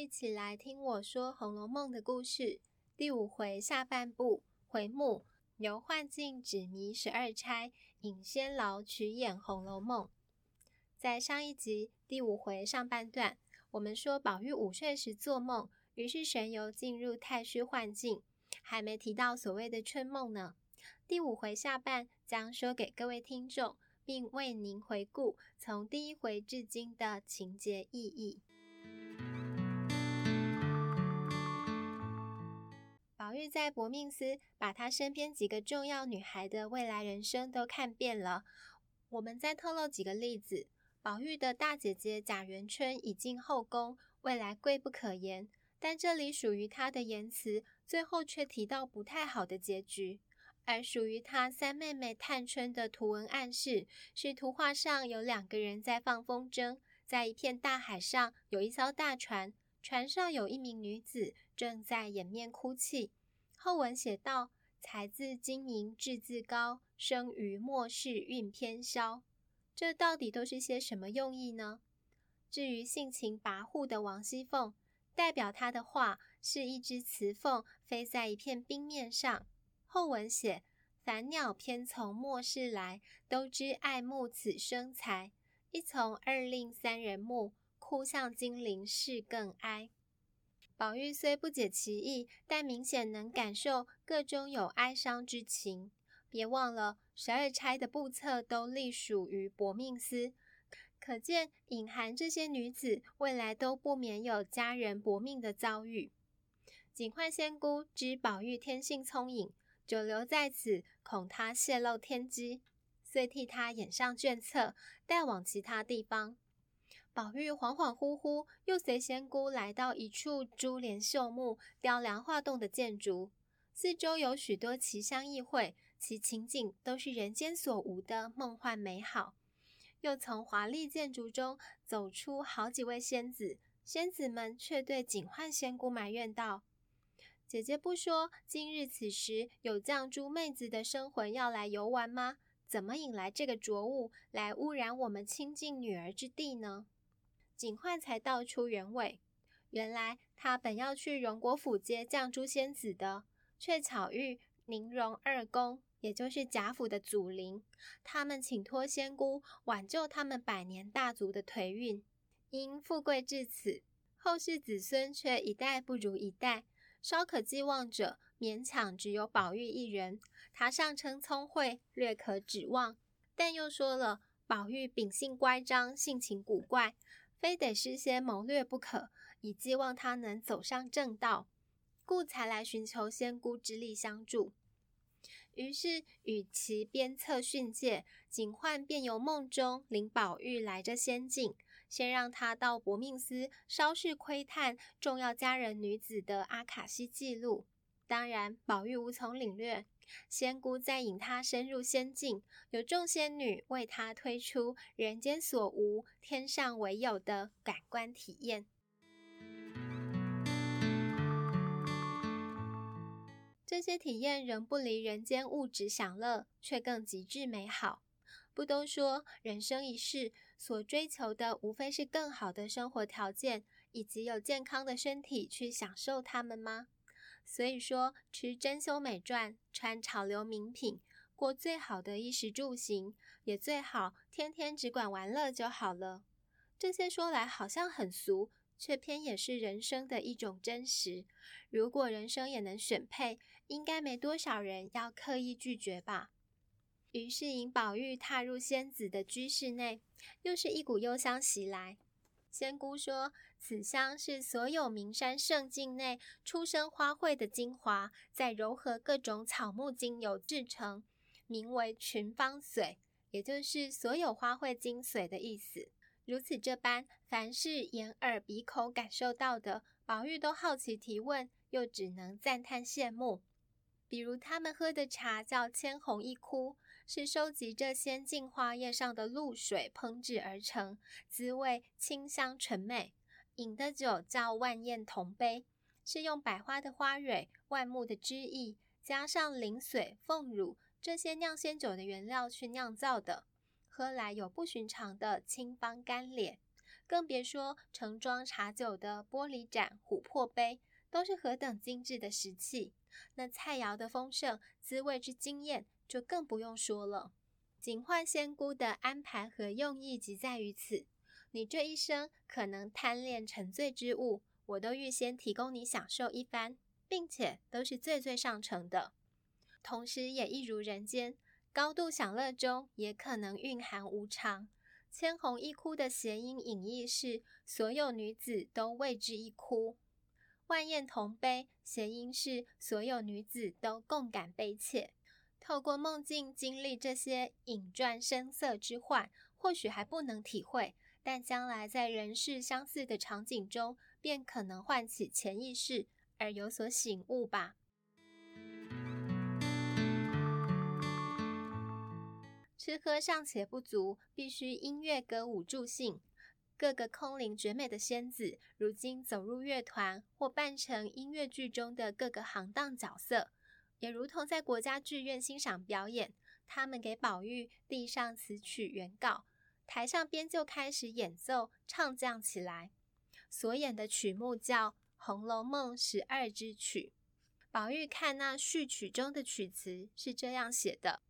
一起来听我说《红楼梦》的故事。第五回下半部回目由幻境指迷十二钗，引仙牢取演《红楼梦》。在上一集第五回上半段，我们说宝玉午睡时做梦，于是神游进入太虚幻境，还没提到所谓的春梦呢。第五回下半将说给各位听众，并为您回顾从第一回至今的情节意义。宝玉在薄命司把他身边几个重要女孩的未来人生都看遍了。我们再透露几个例子：宝玉的大姐姐贾元春已进后宫，未来贵不可言。但这里属于她的言辞，最后却提到不太好的结局。而属于她三妹妹探春的图文暗示，是图画上有两个人在放风筝，在一片大海上有一艘大船，船上有一名女子正在掩面哭泣。后文写道：“才自精明，志自高，生于末世运偏消。”这到底都是些什么用意呢？至于性情跋扈的王熙凤，代表她的话是一只雌凤飞在一片冰面上。后文写：“凡鸟偏从末世来，都知爱慕此生才。一从二令三人慕，哭向金陵事更哀。”宝玉虽不解其意，但明显能感受个中有哀伤之情。别忘了，十二钗的簿册都隶属于薄命司，可见隐含这些女子未来都不免有家人薄命的遭遇。警幻仙姑知宝玉天性聪颖，久留在此，恐他泄露天机，遂替他掩上卷册，带往其他地方。宝玉恍恍惚惚，又随仙姑来到一处珠帘绣幕、雕梁画栋的建筑，四周有许多奇香异卉，其情景都是人间所无的梦幻美好。又从华丽建筑中走出好几位仙子，仙子们却对警幻仙姑埋怨道：“姐姐不说今日此时有绛珠妹子的生魂要来游玩吗？怎么引来这个浊物来污染我们清净女儿之地呢？”警幻才道出原委，原来他本要去荣国府接绛珠仙子的，却巧遇宁荣二公，也就是贾府的祖灵，他们请托仙姑挽救他们百年大族的颓运。因富贵至此，后世子孙却一代不如一代，稍可寄望者，勉强只有宝玉一人。他上称聪慧，略可指望，但又说了，宝玉秉性乖张，性情古怪。非得施些谋略不可，以寄望他能走上正道，故才来寻求仙姑之力相助。于是与其鞭策训诫，警幻便由梦中领宝玉来这仙境，先让他到薄命司稍事窥探重要佳人女子的阿卡西记录。当然，宝玉无从领略。仙姑再引他深入仙境，有众仙女为他推出人间所无、天上唯有的感官体验。这些体验仍不离人间物质享乐，却更极致美好。不都说人生一世所追求的，无非是更好的生活条件，以及有健康的身体去享受它们吗？所以说，吃珍馐美馔，穿潮流名品，过最好的衣食住行，也最好天天只管玩乐就好了。这些说来好像很俗，却偏也是人生的一种真实。如果人生也能选配，应该没多少人要刻意拒绝吧。于是引宝玉踏入仙子的居室内，又是一股幽香袭来。仙姑说：“此香是所有名山胜境内出生花卉的精华，再糅合各种草木精油制成，名为群芳水，也就是所有花卉精髓的意思。如此这般，凡是眼耳鼻口感受到的，宝玉都好奇提问，又只能赞叹羡慕。”比如他们喝的茶叫千红一窟，是收集这仙境花叶上的露水烹制而成，滋味清香醇美；饮的酒叫万艳同杯，是用百花的花蕊、万木的枝叶，加上灵水、凤乳这些酿仙酒的原料去酿造的，喝来有不寻常的清芳甘冽。更别说盛装茶酒的玻璃盏、琥珀杯，都是何等精致的石器。那菜肴的丰盛，滋味之惊艳，就更不用说了。警幻仙姑的安排和用意，即在于此。你这一生可能贪恋沉醉之物，我都预先提供你享受一番，并且都是最最上乘的。同时，也一如人间，高度享乐中也可能蕴含无常。千红一哭的谐音隐义是，所有女子都为之一哭；万艳同悲，谐音是所有女子都共感悲切。透过梦境经历这些影转声色之幻，或许还不能体会。但将来在人世相似的场景中，便可能唤起潜意识而有所醒悟吧。吃喝尚且不足，必须音乐歌舞助兴。各个空灵绝美的仙子，如今走入乐团或扮成音乐剧中的各个行当角色，也如同在国家剧院欣赏表演。他们给宝玉递上词曲原稿。台上边就开始演奏唱将起来，所演的曲目叫《红楼梦十二支曲》。宝玉看那序曲中的曲词是这样写的：“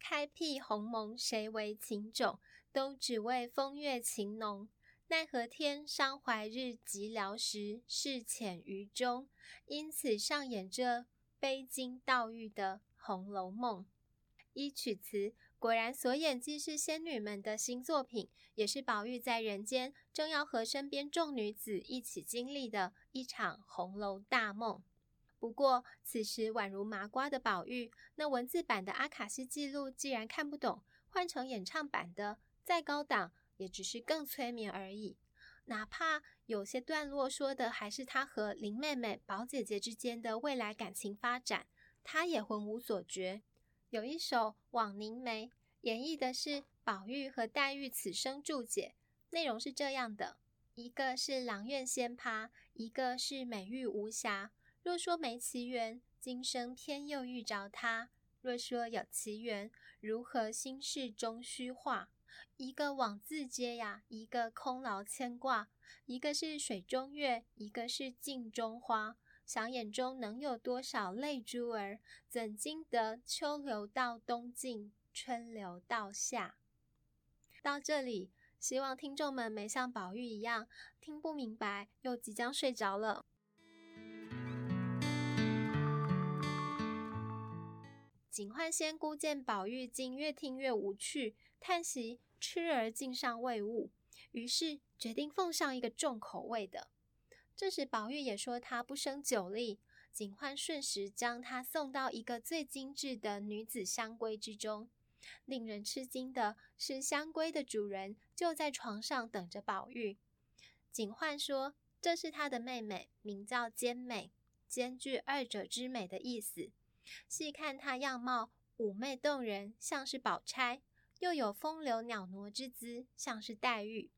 开辟鸿蒙谁为情种，都只为风月情浓。奈何天伤怀日寂寥时，事浅于中。因此上演这悲金悼玉的《红楼梦》。”依曲词。果然，所演既是仙女们的新作品，也是宝玉在人间正要和身边众女子一起经历的一场红楼大梦。不过，此时宛如麻瓜的宝玉，那文字版的阿卡西记录既然看不懂，换成演唱版的，再高档也只是更催眠而已。哪怕有些段落说的还是他和林妹妹、宝姐姐之间的未来感情发展，他也浑无所觉。有一首《枉凝眉》，演绎的是宝玉和黛玉此生注解，内容是这样的：一个是阆苑仙葩，一个是美玉无瑕。若说没奇缘，今生偏又遇着他；若说有奇缘，如何心事终虚化？一个枉自嗟呀，一个空劳牵挂。一个是水中月，一个是镜中花。想眼中能有多少泪珠儿？怎经得秋流到冬尽，春流到夏？到这里，希望听众们没像宝玉一样听不明白，又即将睡着了。警幻仙姑见宝玉竟越听越无趣，叹息痴儿竟尚未悟，于是决定奉上一个重口味的。这时，宝玉也说他不胜酒力，警幻顺时将他送到一个最精致的女子香闺之中。令人吃惊的是，香闺的主人就在床上等着宝玉。警幻说这是他的妹妹，名叫兼美，兼具二者之美的意思。细看她样貌妩媚动人，像是宝钗；又有风流袅娜之姿，像是黛玉。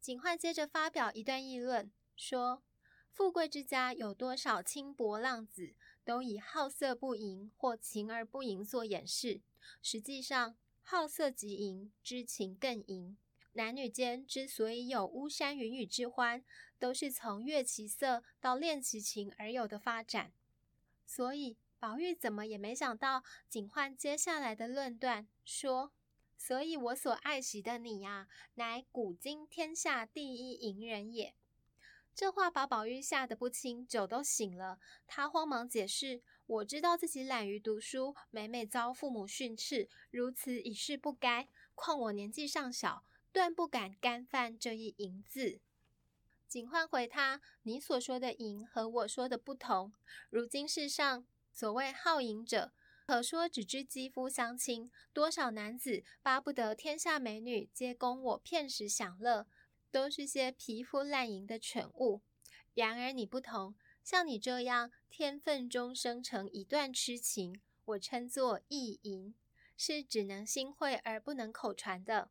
警幻接着发表一段议论。说，富贵之家有多少轻薄浪子，都以好色不淫或情而不淫做掩饰。实际上，好色即淫，知情更淫。男女间之所以有巫山云雨之欢，都是从悦其色到恋其情而有的发展。所以，宝玉怎么也没想到，警幻接下来的论断说：“所以我所爱惜的你呀、乃古今天下第一淫人也。”这话把宝玉吓得不轻，酒都醒了。他慌忙解释：“我知道自己懒于读书，每每遭父母训斥，如此已是不该。况我年纪尚小，断不敢干犯这一淫字。”警幻回他：“你所说的淫和我说的不同。如今世上所谓好淫者，可说只知肌肤相亲。多少男子巴不得天下美女皆供我片时享乐。”都是些皮肤烂淫的蠢物，然而你不同，像你这样天分中生成一段痴情，我称作意淫，是只能心会而不能口传的。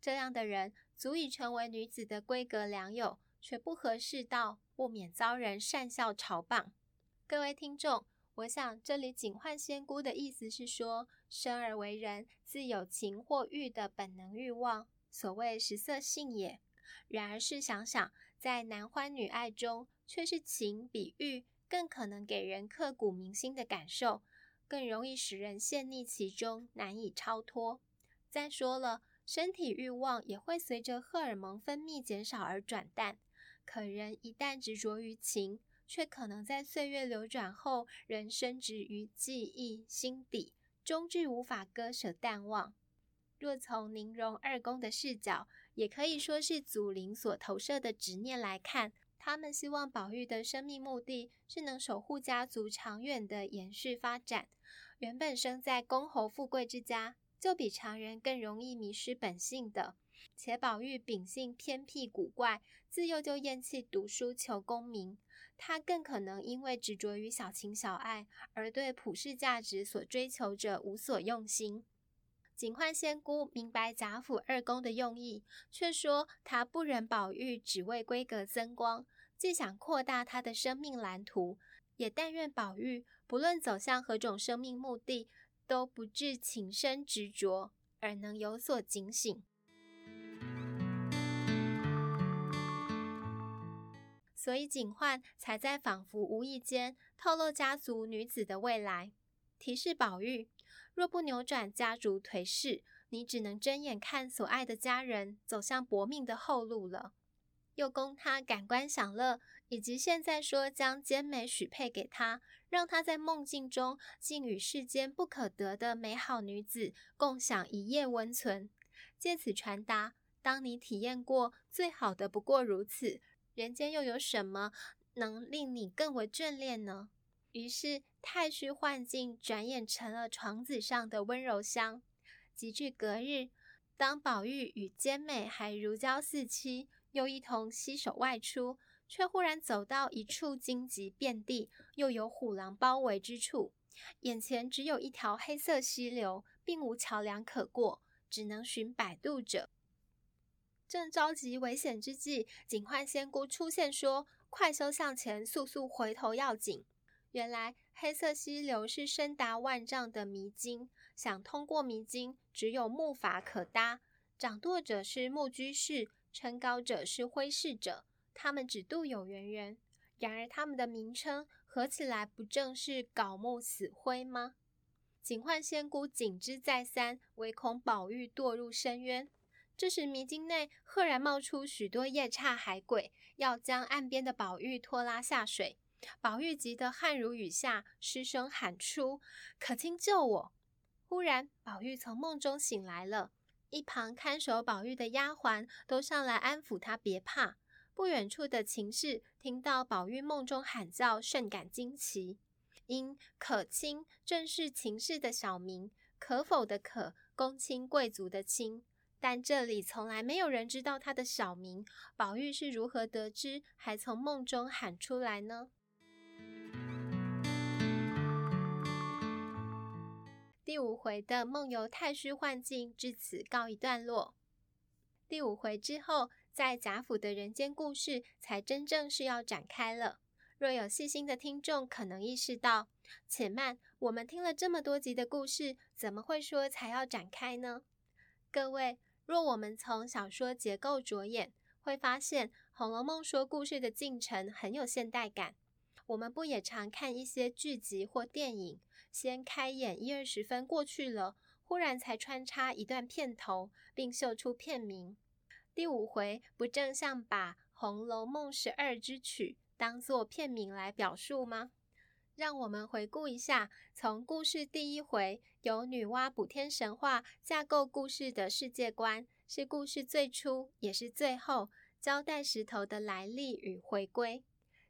这样的人足以成为女子的闺阁良友，却不合世道，不免遭人讪笑嘲谤。各位听众，我想这里警幻仙姑的意思是说，生而为人，自有情或欲的本能欲望，所谓食色性也。然而试想想，在男欢女爱中，却是情比欲更可能给人刻骨铭心的感受，更容易使人陷溺其中，难以超脱。再说了，身体欲望也会随着荷尔蒙分泌减少而转淡。可人一旦执着于情，却可能在岁月流转后，仍深植于记忆心底，终至无法割舍淡忘。若从宁荣二宫的视角，也可以说是祖灵所投射的执念来看，他们希望宝玉的生命目的是能守护家族长远的延续发展。原本生在公侯富贵之家，就比常人更容易迷失本性的。且宝玉秉性偏僻古怪，自幼就厌弃读书求功名，他更可能因为执着于小情小爱，而对普世价值所追求者无所用心。警幻仙姑明白贾府二宫的用意，却说她不忍宝玉只为闺阁增光，既想扩大他的生命蓝图，也但愿宝玉不论走向何种生命目的，都不致情深执着，而能有所警醒。所以警幻才在仿佛无意间透露家族女子的未来，提示宝玉：若不扭转家族颓势，你只能睁眼看所爱的家人走向薄命的后路了。又供他感官享乐，以及现在说将兼美许配给他，让他在梦境中竟与世间不可得的美好女子共享一夜温存，借此传达：当你体验过最好的不过如此。人间又有什么能令你更为眷恋呢？于是太虚幻境转眼成了床子上的温柔乡。及至隔日，当宝玉与兼美还如胶似漆，又一同携手外出，却忽然走到一处荆棘遍地，又有虎狼包围之处，眼前只有一条黑色溪流，并无桥梁可过，只能寻摆渡者。正着急危险之际，警幻仙姑出现，说：“快修向前，速速回头要紧。”原来黑色溪流是深达万丈的迷津，想通过迷津，只有木筏可搭。掌舵者是木居士，撑篙者是挥士者，他们只渡有缘人。然而他们的名称合起来，不正是槁木死灰吗？警幻仙姑谨之再三，唯恐宝玉堕入深渊。这时，迷津内赫然冒出许多夜叉海鬼，要将岸边的宝玉拖拉下水。宝玉急得汗如雨下，失声喊出：“可卿救我！”忽然，宝玉从梦中醒来了，一旁看守宝玉的丫鬟都上来安抚他，别怕。不远处的秦氏听到宝玉梦中喊叫，甚感惊奇，因可卿正是秦氏的小名，可否的可，公卿贵族的卿。但这里从来没有人知道他的小名，宝玉是如何得知，还从梦中喊出来呢？第五回的梦游太虚幻境至此告一段落。第五回之后，在贾府的人间故事才真正是要展开了。若有细心的听众，可能意识到，且慢，我们听了这么多集的故事，怎么会说才要展开呢？各位。若我们从小说结构着眼，会发现《红楼梦》说故事的进程很有现代感。我们不也常看一些剧集或电影，先开演一二十分过去了，忽然才穿插一段片头，并秀出片名。第五回不正像把《红楼梦》十二支曲当作片名来表述吗？让我们回顾一下，从故事第一回由女娲补天神话架构故事的世界观，是故事最初也是最后交代石头的来历与回归。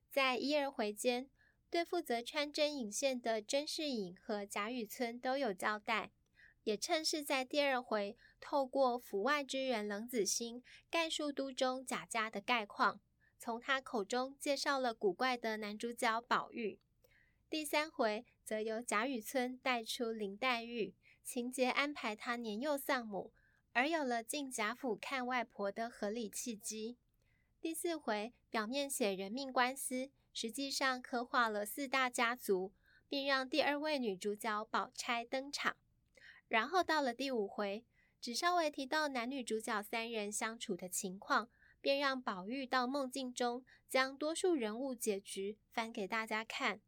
在一二回间，对负责穿针引线的甄士隐和贾雨村都有交代，也趁势在第二回透过府外之人冷子兴概述都中贾家的概况，从他口中介绍了古怪的男主角宝玉。第三回则由贾雨村带出林黛玉，情节安排她年幼丧母，而有了进贾府看外婆的合理契机。第四回表面写人命官司，实际上刻画了四大家族，并让第二位女主角宝钗登场。然后到了第五回，只稍微提到男女主角三人相处的情况，便让宝玉到梦境中将多数人物结局翻给大家看，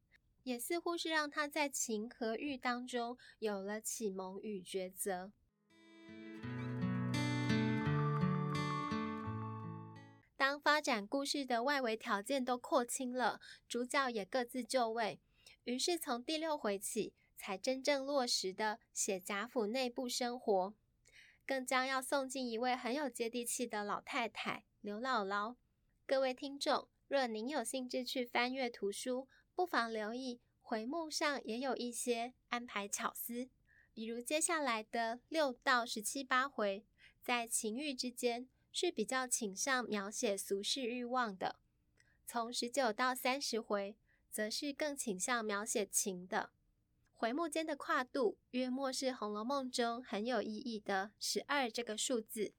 也似乎是让他在情和欲当中有了启蒙与抉择。当发展故事的外围条件都廓清了，主角也各自就位，于是从第六回起，才真正落实的写贾府内部生活，更将要送进一位很有接地气的老太太刘姥姥。各位听众，若您有兴致去翻阅图书，不妨留意回目上也有一些安排巧思，比如接下来的六到十七八回，在情欲之间是比较倾向描写俗世欲望的；从十九到三十回，则是更倾向描写情的。回目间的跨度，约莫是《红楼梦》中很有意义的十二这个数字。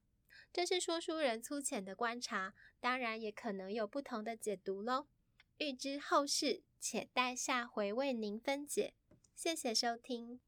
这是说书人粗浅的观察，当然也可能有不同的解读喽。欲知后事，且待下回为您分解。谢谢收听。